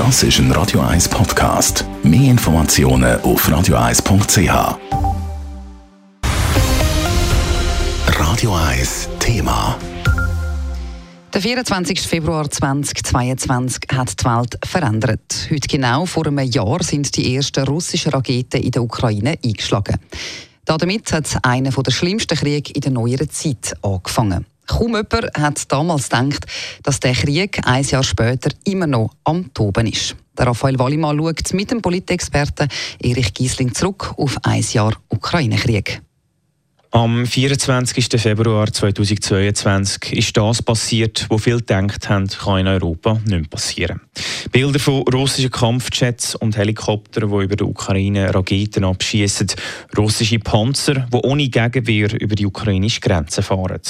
Das ist ein Radio 1 Podcast. Mehr Informationen auf radio1.ch. Radio 1 Thema. Der 24. Februar 2022 hat die Welt verändert. Heute genau vor einem Jahr sind die ersten russischen Raketen in der Ukraine eingeschlagen. Damit hat einer der schlimmsten Kriege in der neueren Zeit angefangen. Kaum jemand hat damals gedacht, dass der Krieg ein Jahr später immer noch am Toben ist. Der Raphael Wallimann schaut mit dem Politexperten Erich Giesling zurück auf ein Jahr Ukraine-Krieg. Am 24. Februar 2022 ist das passiert, was viele gedacht haben, kann in Europa nicht mehr passieren. Bilder von russischen Kampfjets und Helikoptern, die über die Ukraine Raketen abschießen, russische Panzer, die ohne Gegenwehr über die ukrainische Grenze fahren.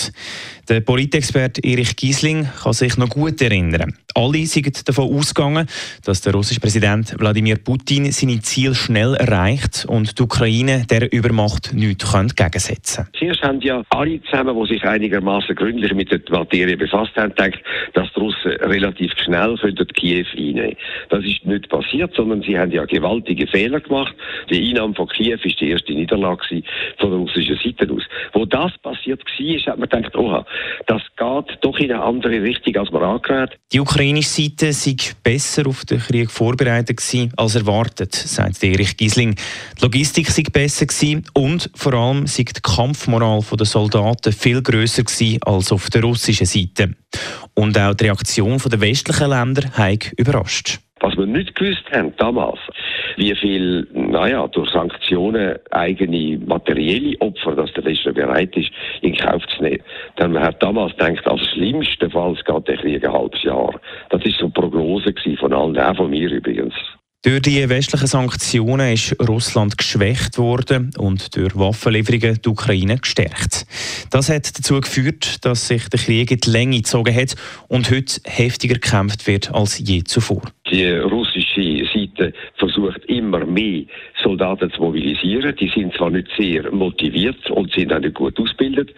Der Politexperte Erich Giesling kann sich noch gut erinnern. Alle sind davon ausgegangen, dass der russische Präsident Wladimir Putin seine Ziele schnell erreicht und die Ukraine der Übermacht nichts gegensetzen kann. Zuerst haben ja alle zusammen, die sich einigermaßen gründlich mit der Materie befasst haben, gedacht, dass die Russen relativ schnell Kiew einnehmen Das ist nicht passiert, sondern sie haben ja gewaltige Fehler gemacht. Die Einnahme von Kiew ist die erste Niederlage von der russischen Seite aus. Wo das passiert war, hat man gedacht, oha, das geht doch in eine andere Richtung, als man angerät. Die ukrainische Seite sei besser auf den Krieg vorbereitet gewesen, als erwartet, sagt Erich Giesling. Die Logistik sei besser gewesen und vor allem sei die Kampfmoral der Soldaten viel grösser gewesen als auf der russischen Seite. Und auch die Reaktion der westlichen Länder hat überrascht. Was wir nicht gewusst haben damals, wie viel, naja, durch Sanktionen eigene materielle Opfer, dass der Westen bereit ist, in Kauf zu nehmen. Denn man hat damals gedacht, als schlimmstenfalls geht der Krieg ein halbes Jahr. Das ist so eine Prognose von allen, auch von mir übrigens. Durch die westlichen Sanktionen ist Russland geschwächt worden und durch Waffenlieferungen die Ukraine gestärkt. Das hat dazu geführt, dass sich der Krieg in die Länge gezogen hat und heute heftiger gekämpft wird als je zuvor. Die russische Seite versucht immer mehr Soldaten zu mobilisieren. Die sind zwar nicht sehr motiviert und sind auch nicht gut ausgebildet.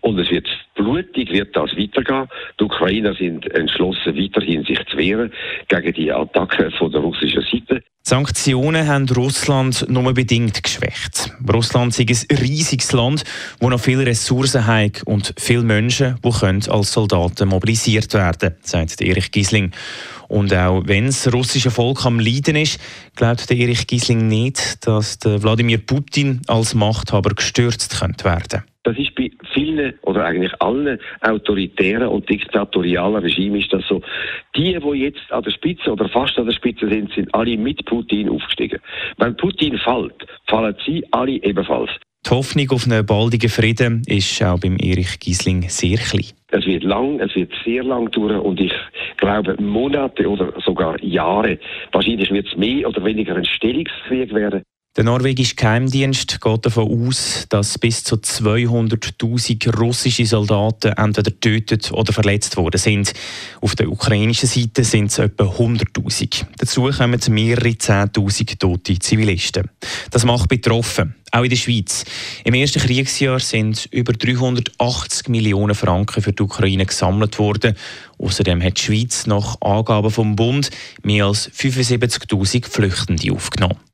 Und es wird blutig, wird das weitergehen. Die Ukrainer sind entschlossen, weiterhin sich zu wehren gegen die Attacke von der russischen Seite. Sanktionen haben Russland nur bedingt geschwächt. Russland ist ein riesiges Land, wo noch viele Ressourcen hat und viele Menschen, die als Soldaten mobilisiert werden können, sagt Erich Giesling. Und auch wenn das russische Volk am Leiden ist, glaubt Erich Giesling nicht, dass Wladimir Putin als Machthaber gestürzt könnte werden das ist bei vielen oder eigentlich allen autoritären und diktatorialen Regimen ist das so. Die, die jetzt an der Spitze oder fast an der Spitze sind, sind alle mit Putin aufgestiegen. Wenn Putin fällt, fallen sie alle ebenfalls. Die Hoffnung auf einen baldigen Frieden ist auch beim Erich Giesling sehr klein. Es wird lang, es wird sehr lang dauern und ich glaube Monate oder sogar Jahre. Wahrscheinlich wird es mehr oder weniger ein Stellungskrieg werden. Der norwegische Geheimdienst geht davon aus, dass bis zu 200.000 russische Soldaten entweder getötet oder verletzt worden sind. Auf der ukrainischen Seite sind es etwa 100.000. Dazu kommen mehrere 10.000 tote Zivilisten. Das macht betroffen, auch in der Schweiz. Im ersten Kriegsjahr sind über 380 Millionen Franken für die Ukraine gesammelt worden. Außerdem hat die Schweiz nach Angaben vom Bund mehr als 75.000 Flüchtende aufgenommen.